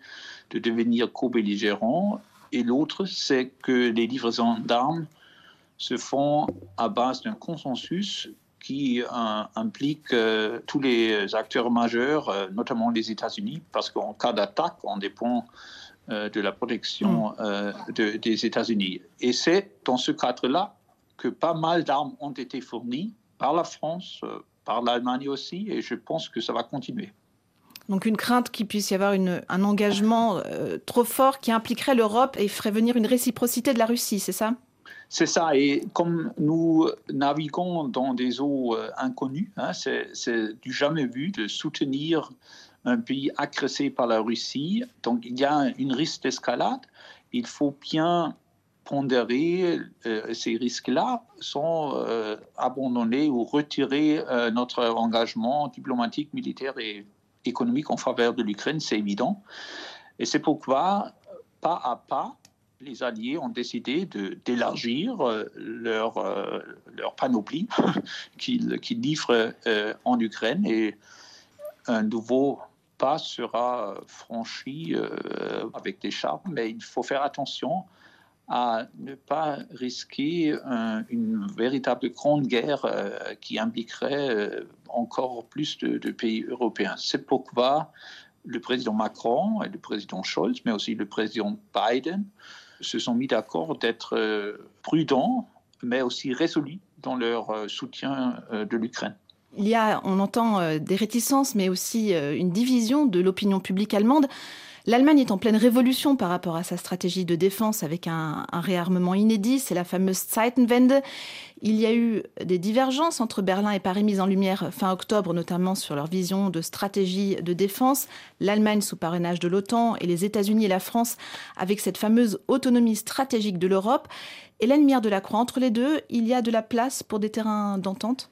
de devenir co-belligérants. Et l'autre, c'est que les livraisons d'armes se font à base d'un consensus qui euh, implique euh, tous les acteurs majeurs, notamment les États-Unis, parce qu'en cas d'attaque, on dépend de la protection mm. des États-Unis. Et c'est dans ce cadre-là que pas mal d'armes ont été fournies par la France, euh, par l'Allemagne aussi, et je pense que ça va continuer. Donc une crainte qu'il puisse y avoir un engagement euh, trop fort qui impliquerait l'Europe et ferait venir une réciprocité de la Russie, c'est ça? C'est ça, et comme nous naviguons dans des eaux euh, inconnues, hein, c'est du jamais vu de soutenir un pays agressé par la Russie. Donc il y a une risque d'escalade. Il faut bien pondérer euh, ces risques-là sans euh, abandonner ou retirer euh, notre engagement diplomatique, militaire et économique en faveur de l'Ukraine, c'est évident. Et c'est pourquoi, pas à pas, les Alliés ont décidé d'élargir leur, leur panoplie (laughs) qu'ils livrent en Ukraine et un nouveau pas sera franchi avec des chars, mais il faut faire attention à ne pas risquer une véritable grande guerre euh, qui impliquerait euh, encore plus de, pays européens. C'est pourquoi le président Macron et le président Scholz, mais aussi le président Biden, se sont mis d'accord d'être euh, prudents, mais aussi résolus dans leur soutien de l'Ukraine. Il y a, on entend des réticences, mais aussi une division de l'opinion publique allemande. L'Allemagne est en pleine révolution par rapport à sa stratégie de défense avec un, réarmement inédit, c'est la fameuse Zeitenwende. Il y a eu des divergences entre Berlin et Paris mises en lumière fin octobre, notamment sur leur vision de stratégie de défense. L'Allemagne sous parrainage de l'OTAN et les États-Unis et la France avec cette fameuse autonomie stratégique de l'Europe. Hélène Mière de la Croix, entre les deux, il y a de la place pour des terrains d'entente?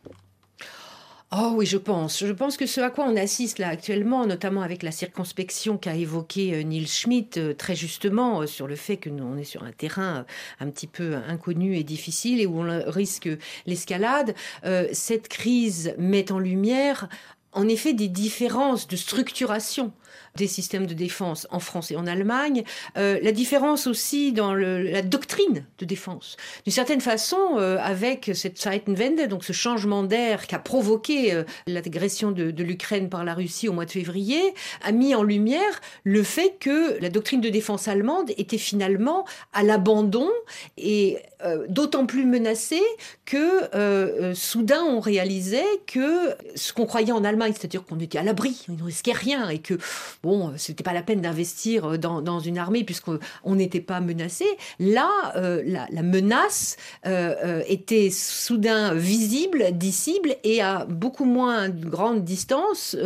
Oh oui, je pense. Je pense que ce à quoi on assiste là actuellement, notamment avec la circonspection qu'a évoqué euh, Neil Schmidt euh, très justement euh, sur le fait que nous on est sur un terrain un petit peu inconnu et difficile et où on risque l'escalade, cette crise met en lumière en effet des différences de structuration des systèmes de défense en France et en Allemagne, euh, la différence aussi dans la doctrine de défense. D'une certaine façon, euh, avec cette Zeitenwende, donc ce changement d'air qui a provoqué euh, l'agression de l'Ukraine par la Russie au mois de février, a mis en lumière le fait que la doctrine de défense allemande était finalement à l'abandon et d'autant plus menacée que soudain on réalisait que ce qu'on croyait en Allemagne, c'est-à-dire qu'on était à l'abri, on ne risquait rien et que bon, euh, c'était pas la peine d'investir euh, dans, une armée puisqu'on n'était pas menacé. Là, euh, la, menace était soudain visible, dissible et à beaucoup moins de grande distance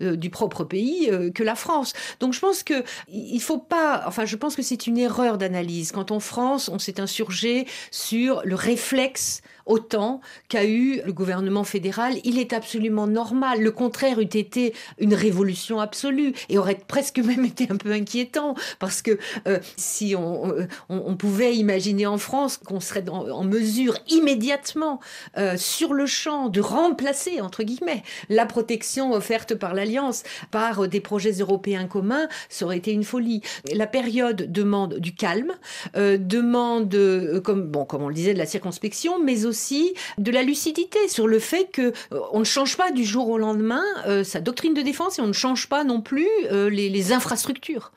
du propre pays que la France. Donc je pense que il faut pas, enfin je pense que c'est une erreur d'analyse. Quand en France, on s'est insurgé sur le réflexe autant qu'a eu le gouvernement fédéral. Il est absolument normal. Le contraire eût été une révolution absolue et aurait presque (laughs) même été un peu inquiétant parce que euh, si euh, on, pouvait imaginer en France qu'on serait en mesure immédiatement euh, sur le champ de remplacer entre guillemets la protection offerte par l'alliance par des projets européens communs, ça aurait été une folie. La période demande du calme, demande comme bon comme on le disait de la circonspection, mais aussi aussi de la lucidité sur le fait que euh, on ne change pas du jour au lendemain euh, sa doctrine de défense et on ne change pas non plus euh, les, infrastructures.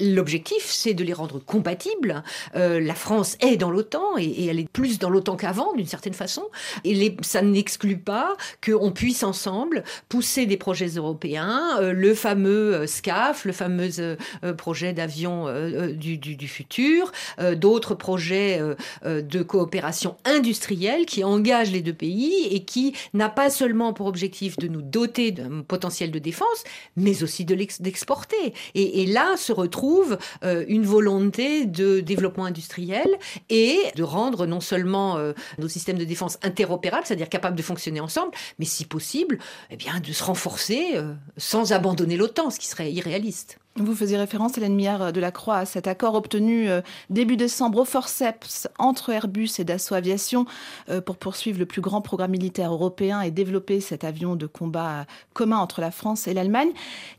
L'objectif, c'est de les rendre compatibles. la France est dans l'OTAN et, elle est plus dans l'OTAN qu'avant, d'une certaine façon. Et les, ça n'exclut pas qu'on puisse ensemble pousser des projets européens, le fameux SCAF, le fameux projet d'avion du, du, futur, d'autres projets de coopération industrielle qui engage les deux pays et qui n'a pas seulement pour objectif de nous doter d'un potentiel de défense, mais aussi de d'exporter. Et, là se retrouve euh, une volonté de développement industriel et de rendre non seulement euh, nos systèmes de défense interopérables, c'est-à-dire capables de fonctionner ensemble, mais si possible, eh bien de se renforcer euh, sans abandonner l'OTAN, ce qui serait irréaliste. Vous faisiez référence, Hélène Millard de la Croix, à cet accord obtenu euh, début décembre au forceps entre Airbus et Dassault Aviation euh, pour poursuivre le plus grand programme militaire européen et développer cet avion de combat commun entre la France et l'Allemagne.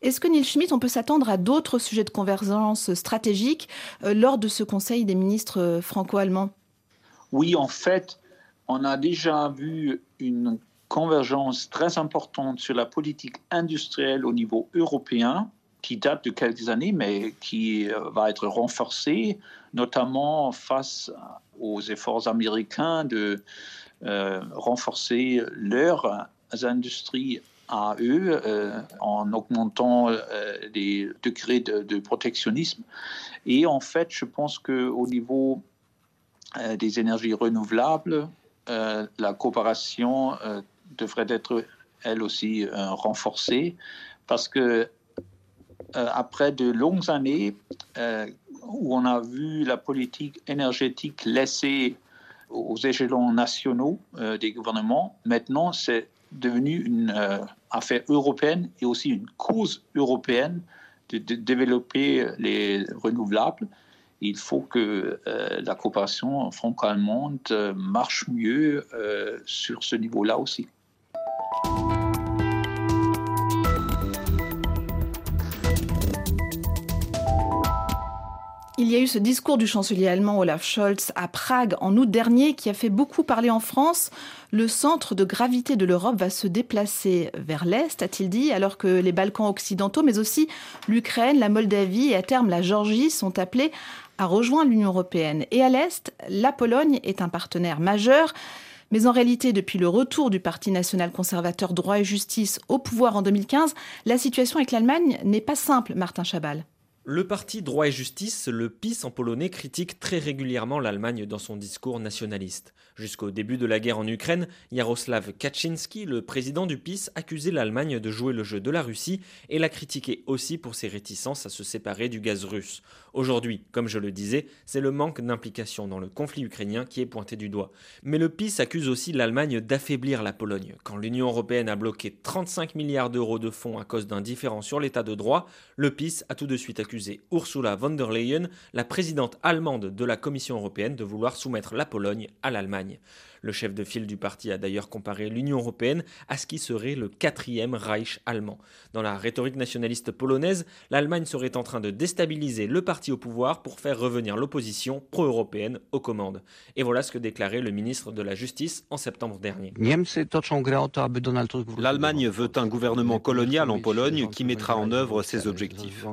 Est-ce que Neil Schmitt, on peut s'attendre à d'autres sujets de convergence stratégique euh, lors de ce Conseil des ministres franco-allemands Oui, en fait, on a déjà vu une convergence très importante sur la politique industrielle au niveau européen qui date de quelques années, mais qui euh, va être renforcée, notamment face aux efforts américains de euh, renforcer leurs industries à eux euh, en augmentant les degrés de, protectionnisme. Et en fait, je pense qu'au niveau des énergies renouvelables, la coopération devrait être elle aussi renforcée parce que euh, après de longues années euh, où on a vu la politique énergétique laissée aux échelons nationaux euh, des gouvernements, maintenant c'est devenu une affaire européenne et aussi une cause européenne de, développer les renouvelables. Il faut que la coopération franco-allemande marche mieux sur ce niveau-là aussi. Il y a eu ce discours du chancelier allemand Olaf Scholz à Prague en août dernier qui a fait beaucoup parler en France. Le centre de gravité de l'Europe va se déplacer vers l'Est, a-t-il dit, alors que les Balkans occidentaux, mais aussi l'Ukraine, la Moldavie et à terme la Géorgie sont appelés à rejoindre l'Union européenne. Et à l'Est, la Pologne est un partenaire majeur. Mais en réalité, depuis le retour du Parti national conservateur droit et justice au pouvoir en 2015, la situation avec l'Allemagne n'est pas simple, Martin Chabal. Le parti Droit et Justice, le PiS en polonais, critique très régulièrement l'Allemagne dans son discours nationaliste. Jusqu'au début de la guerre en Ukraine, Jaroslav Kaczynski, le président du PiS, accusait l'Allemagne de jouer le jeu de la Russie et la critiquait aussi pour ses réticences à se séparer du gaz russe. Aujourd'hui, comme je le disais, c'est le manque d'implication dans le conflit ukrainien qui est pointé du doigt. Mais le PiS accuse aussi l'Allemagne d'affaiblir la Pologne. Quand l'Union européenne a bloqué 35 milliards d'euros de fonds à cause d'un différend sur l'état de droit, le PiS a tout de suite accusé Ursula von der Leyen, la présidente allemande de la Commission européenne, de vouloir soumettre la Pologne à l'Allemagne. Le chef de file du parti a d'ailleurs comparé l'Union européenne à ce qui serait le quatrième Reich allemand. Dans la rhétorique nationaliste polonaise, l'Allemagne serait en train de déstabiliser le parti au pouvoir pour faire revenir l'opposition pro-européenne aux commandes. Et voilà ce que déclarait le ministre de la Justice en septembre dernier. L'Allemagne veut un gouvernement colonial en Pologne qui mettra en œuvre ses objectifs.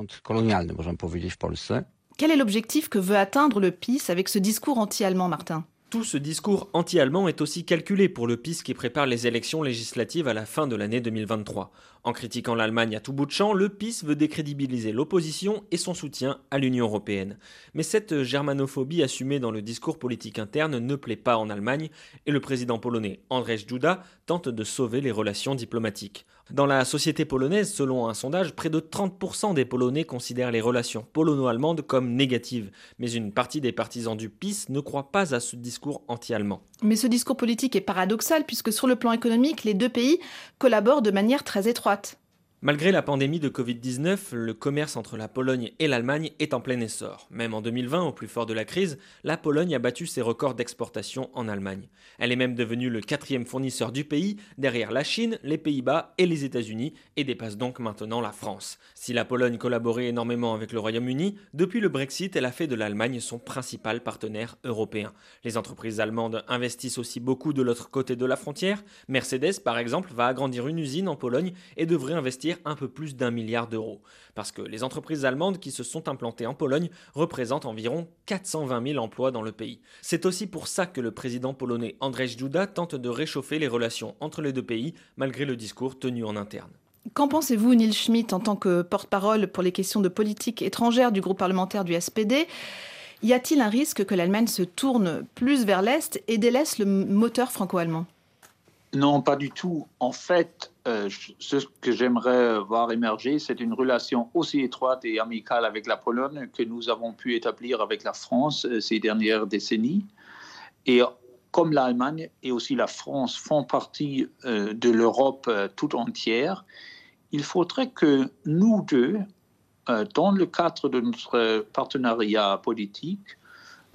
Quel est l'objectif que veut atteindre le PiS avec ce discours anti-allemand, Martin? Tout ce discours anti-allemand est aussi calculé pour le PiS qui prépare les élections législatives à la fin de l'année 2023. En critiquant l'Allemagne à tout bout de champ, le PiS veut décrédibiliser l'opposition et son soutien à l'Union européenne. Mais cette germanophobie assumée dans le discours politique interne ne plaît pas en Allemagne et le président polonais Andrzej Duda tente de sauver les relations diplomatiques. Dans la société polonaise, selon un sondage, près de 30% des Polonais considèrent les relations polono-allemandes comme négatives, mais une partie des partisans du PiS ne croit pas à ce discours anti-allemand. Mais ce discours politique est paradoxal puisque sur le plan économique, les deux pays collaborent de manière très étroite. Malgré la pandémie de Covid-19, le commerce entre la Pologne et l'Allemagne est en plein essor. Même en 2020, au plus fort de la crise, la Pologne a battu ses records d'exportation en Allemagne. Elle est même devenue le quatrième fournisseur du pays, derrière la Chine, les Pays-Bas et les États-Unis, et dépasse donc maintenant la France. Si la Pologne collaborait énormément avec le Royaume-Uni, depuis le Brexit, elle a fait de l'Allemagne son principal partenaire européen. Les entreprises allemandes investissent aussi beaucoup de l'autre côté de la frontière. Mercedes, par exemple, va agrandir une usine en Pologne et devrait investir un peu plus d'un milliard d'euros. Parce que les entreprises allemandes qui se sont implantées en Pologne représentent environ 420 000 emplois dans le pays. C'est aussi pour ça que le président polonais Andrzej Duda tente de réchauffer les relations entre les deux pays, malgré le discours tenu en interne. Qu'en pensez-vous, Neil Schmidt, en tant que porte-parole pour les questions de politique étrangère du groupe parlementaire du SPD Y a-t-il un risque que l'Allemagne se tourne plus vers l'Est et délaisse le moteur franco-allemand? Non, pas du tout. En fait, euh, ce que j'aimerais voir émerger, c'est une relation aussi étroite et amicale avec la Pologne que nous avons pu établir avec la France euh, ces dernières décennies. Et comme l'Allemagne et aussi la France font partie euh, de l'Europe tout entière, il faudrait que nous deux, euh, dans le cadre de notre partenariat politique,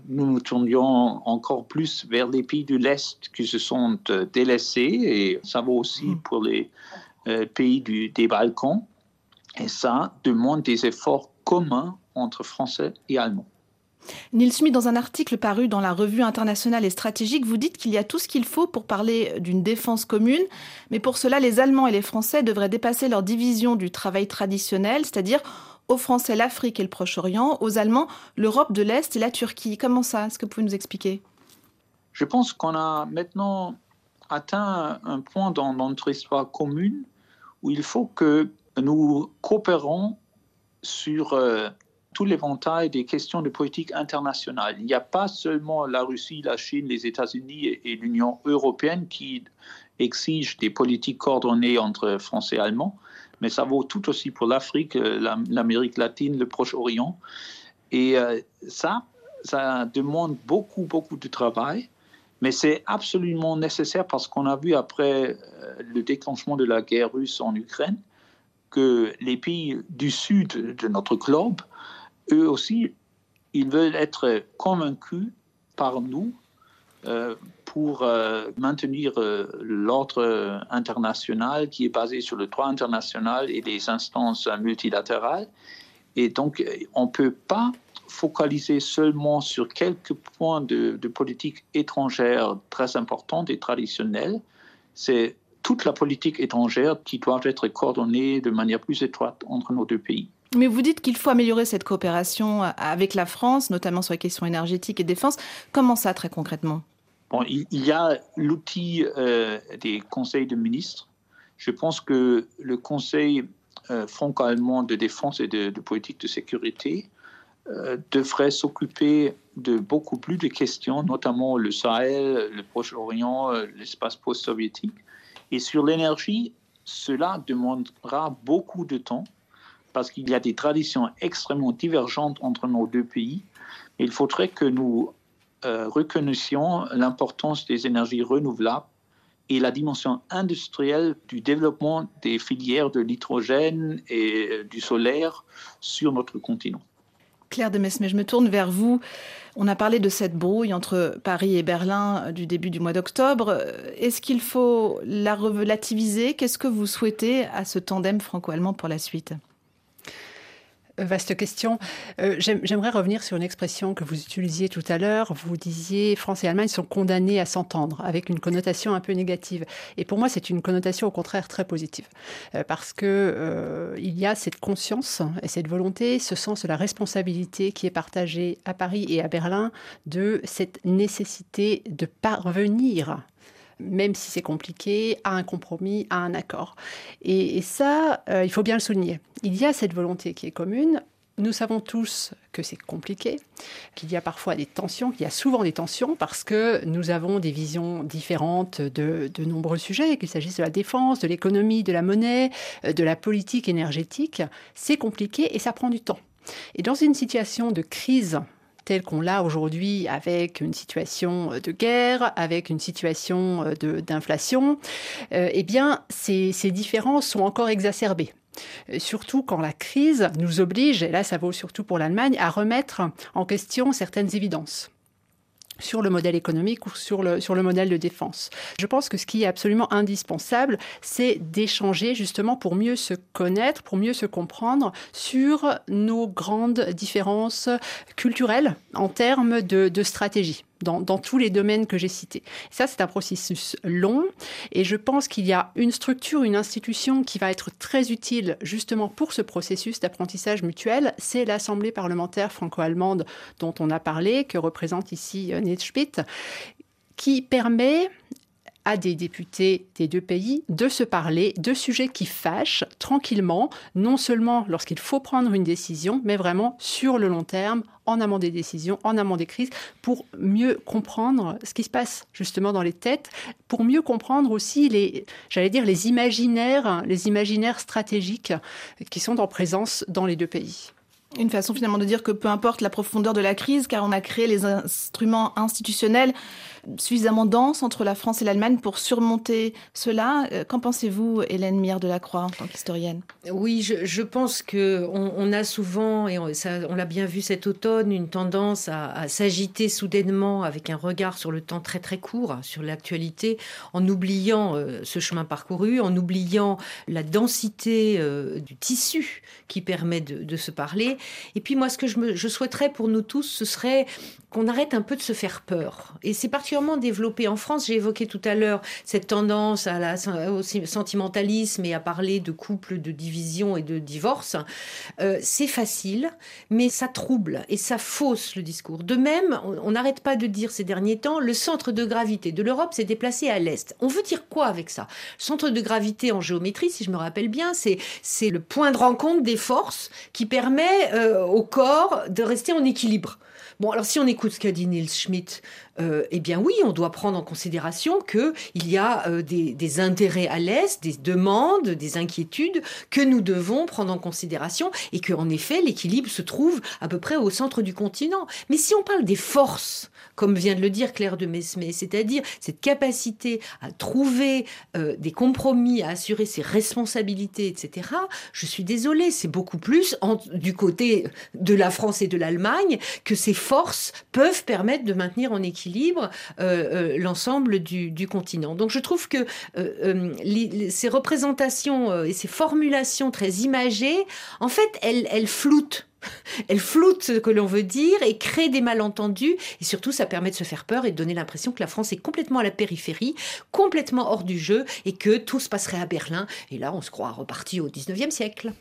nous nous tournions encore plus vers les pays de l'Est qui se sont euh, délaissés, et ça vaut aussi mm. pour les euh, pays du, des Balkans. Et ça demande des efforts communs entre Français et Allemands. Neil Smith, dans un article paru dans la revue internationale et stratégique, vous dites qu'il y a tout ce qu'il faut pour parler d'une défense commune, mais pour cela, les Allemands et les Français devraient dépasser leur division du travail traditionnel, c'est-à-dire aux Français l'Afrique et le Proche-Orient, aux Allemands l'Europe de l'Est et la Turquie. Comment ça Est-ce que vous pouvez nous expliquer? Je pense qu'on a maintenant atteint un point dans notre histoire commune où il faut que nous coopérons sur euh, tout l'éventail des questions de politique internationale. Il n'y a pas seulement la Russie, la Chine, les États-Unis et, et l'Union européenne qui exigent des politiques coordonnées entre Français et Allemands, mais ça vaut tout aussi pour l'Afrique, euh, l'Amérique latine, le Proche-Orient. Et euh, ça, ça demande beaucoup, beaucoup de travail, mais c'est absolument nécessaire parce qu'on a vu après euh, le déclenchement de la guerre russe en Ukraine que les pays du sud de notre globe, eux aussi, ils veulent être convaincus par nous pour euh, maintenir euh, l'ordre international qui est basé sur le droit international et les instances multilatérales. Et donc, on ne peut pas focaliser seulement sur quelques points de, politique étrangère très importants et traditionnels. C'est toute la politique étrangère qui doit être coordonnée de manière plus étroite entre nos deux pays. Mais vous dites qu'il faut améliorer cette coopération avec la France, notamment sur les questions énergétiques et défense. Comment ça, très concrètement? Bon, il, y a l'outil euh, des conseils de ministres. Je pense que le Conseil euh, franco-allemand de défense et de, politique de sécurité euh, devrait s'occuper de beaucoup plus de questions, notamment le Sahel, le Proche-Orient, l'espace post-soviétique. Et sur l'énergie, cela demandera beaucoup de temps parce qu'il y a des traditions extrêmement divergentes entre nos deux pays. Il faudrait que nous euh, reconnaissions l'importance des énergies renouvelables et la dimension industrielle du développement des filières de l'hydrogène et euh, du solaire sur notre continent. Claire de Mesme, je me tourne vers vous. On a parlé de cette brouille entre Paris et Berlin du début du mois d'octobre. Est-ce qu'il faut la relativiser? Qu'est-ce que vous souhaitez à ce tandem franco-allemand pour la suite? Vaste question. Euh, j'aimerais revenir sur une expression que vous utilisiez tout à l'heure. Vous disiez France et Allemagne sont condamnés à s'entendre, avec une connotation un peu négative. Et pour moi, c'est une connotation au contraire très positive, euh, parce que euh, il y a cette conscience et cette volonté, ce sens de la responsabilité qui est partagée à Paris et à Berlin de cette nécessité de parvenir même si c'est compliqué, à un compromis, à un accord. Et, ça, euh, il faut bien le souligner. Il y a cette volonté qui est commune. Nous savons tous que c'est compliqué, qu'il y a parfois des tensions, qu'il y a souvent des tensions parce que nous avons des visions différentes de, de nombreux sujets, qu'il s'agisse de la défense, de l'économie, de la monnaie, euh, de la politique énergétique. C'est compliqué et ça prend du temps. Et dans une situation de crise tel qu'on l'a aujourd'hui avec une situation de guerre, avec une situation euh, d'inflation, euh, eh bien, ces, ces différences sont encore exacerbées. Euh, surtout quand la crise nous oblige, et là ça vaut surtout pour l'Allemagne, à remettre en question certaines évidences sur le modèle économique ou sur le, sur le modèle de défense. Je pense que ce qui est absolument indispensable, c'est d'échanger justement pour mieux se connaître, pour mieux se comprendre sur nos grandes différences culturelles en termes de, de stratégie dans, tous les domaines que j'ai cités. Ça, c'est un processus long et je pense qu'il y a une structure, une institution qui va être très utile justement pour ce processus d'apprentissage mutuel. C'est l'Assemblée parlementaire franco-allemande dont on a parlé, que représente ici euh, Nils Schmidt, qui permet à des députés des deux pays de se parler de sujets qui fâchent tranquillement, non seulement lorsqu'il faut prendre une décision, mais vraiment sur le long terme, en amont des décisions, en amont des crises, pour mieux comprendre ce qui se passe justement dans les têtes, pour mieux comprendre aussi les, j'allais dire, les imaginaires, les imaginaires stratégiques qui sont en présence dans les deux pays. Une façon finalement de dire que peu importe la profondeur de la crise, car on a créé les instruments institutionnels suffisamment dense entre la France et l'Allemagne pour surmonter cela. Euh, qu'en pensez-vous, Hélène Mire de la Croix, en tant qu'historienne? Oui, je, pense que on, a souvent, et on, l'a bien vu cet automne, une tendance à, s'agiter soudainement avec un regard sur le temps très très court, sur l'actualité, en oubliant euh, ce chemin parcouru, en oubliant la densité euh, du tissu qui permet de, se parler. Et puis moi, ce que je souhaiterais pour nous tous, ce serait qu'on arrête un peu de se faire peur. Et c'est particulièrement développé en France. J'ai évoqué tout à l'heure cette tendance au sentimentalisme et à parler de couple, de division et de divorce. Euh, c'est facile, mais ça trouble et ça fausse le discours. De même, on n'arrête pas de dire ces derniers temps, le centre de gravité de l'Europe s'est déplacé à l'Est. On veut dire quoi avec ça? Centre de gravité en géométrie, si je me rappelle bien, c'est, c'est le point de rencontre des forces qui permet euh, au corps de rester en équilibre. Bon, alors si on écoute ce qu'a dit Niels Schmitt, eh bien oui, on doit prendre en considération qu'il y a euh, des, intérêts à l'Est, des demandes, des inquiétudes que nous devons prendre en considération et qu'en effet, l'équilibre se trouve à peu près au centre du continent. Mais si on parle des forces, comme vient de le dire Claire de Mesmer, c'est-à-dire cette capacité à trouver euh, des compromis, à assurer ses responsabilités, etc., je suis désolée, c'est beaucoup plus du côté de la France et de l'Allemagne que ces forces peuvent permettre de maintenir en équilibre euh, euh, l'ensemble du, continent. Donc je trouve que euh, ces représentations et ces formulations très imagées, en fait, elles, (laughs) elles floutent ce que l'on veut dire et créent des malentendus. Et surtout, ça permet de se faire peur et de donner l'impression que la France est complètement à la périphérie, complètement hors du jeu et que tout se passerait à Berlin. Et là, on se croit reparti au 19e siècle.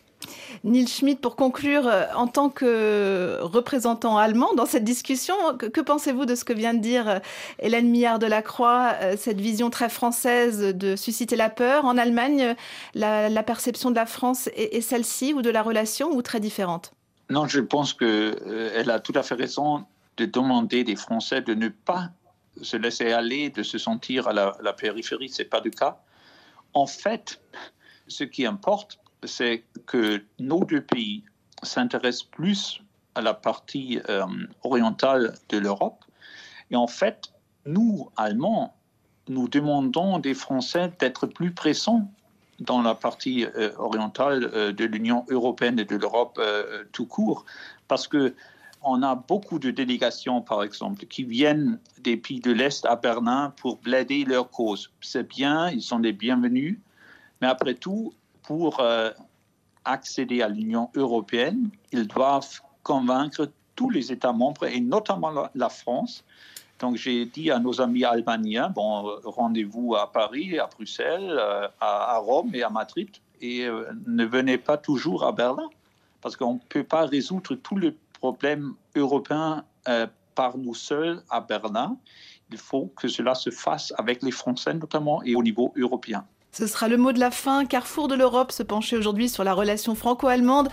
Neil Schmidt, pour conclure, euh, en tant que représentant allemand dans cette discussion, que, pensez-vous de ce que vient de dire euh, Hélène Millard de la Croix, euh, cette vision très française de susciter la peur? En Allemagne, la, perception de la France est, celle-ci ou de la relation ou très différente? Non, je pense qu'elle a tout à fait raison de demander des Français de ne pas se laisser aller, de se sentir à la, la périphérie. Ce n'est pas le cas. En fait, ce qui importe, c'est que nos deux pays s'intéressent plus à la partie euh, orientale de l'Europe. Et en fait, nous, Allemands, nous demandons des Français d'être plus présents dans la partie euh, orientale euh, de l'Union européenne et de l'Europe tout court, parce que on a beaucoup de délégations, par exemple, qui viennent des pays de l'Est à Berlin pour plaider leur cause. C'est bien, ils sont les bienvenus, mais après tout, pour euh, accéder à l'Union européenne, ils doivent convaincre tous les États membres et notamment la, France. Donc j'ai dit à nos amis albaniens, bon, rendez-vous à Paris, à Bruxelles, euh, à, Rome et à Madrid, et euh, ne venez pas toujours à Berlin, parce qu'on ne peut pas résoudre tous les problèmes européens par nous seuls à Berlin. Il faut que cela se fasse avec les Français notamment et au niveau européen. Ce sera le mot de la fin. Carrefour de l'Europe se penchait aujourd'hui sur la relation franco-allemande.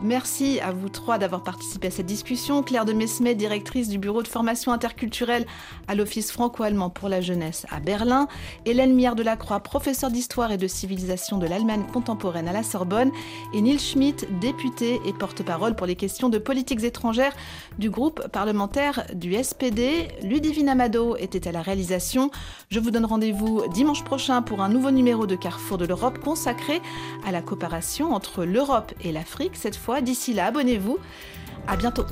Merci à vous trois d'avoir participé à cette discussion. Claire de Mesmet, directrice du bureau de formation interculturelle à l'Office franco-allemand pour la jeunesse à Berlin. Hélène Mière de la Croix, professeure d'histoire et de civilisation de l'Allemagne contemporaine à la Sorbonne. Et Neil Schmidt, député et porte-parole pour les questions de politiques étrangères du groupe parlementaire du SPD. Ludivine Amado était à la réalisation. Je vous donne rendez-vous dimanche prochain pour un nouveau numéro de Carrefour de l'Europe consacré à la coopération entre l'Europe et l'Afrique cette D'ici là, abonnez-vous. À bientôt.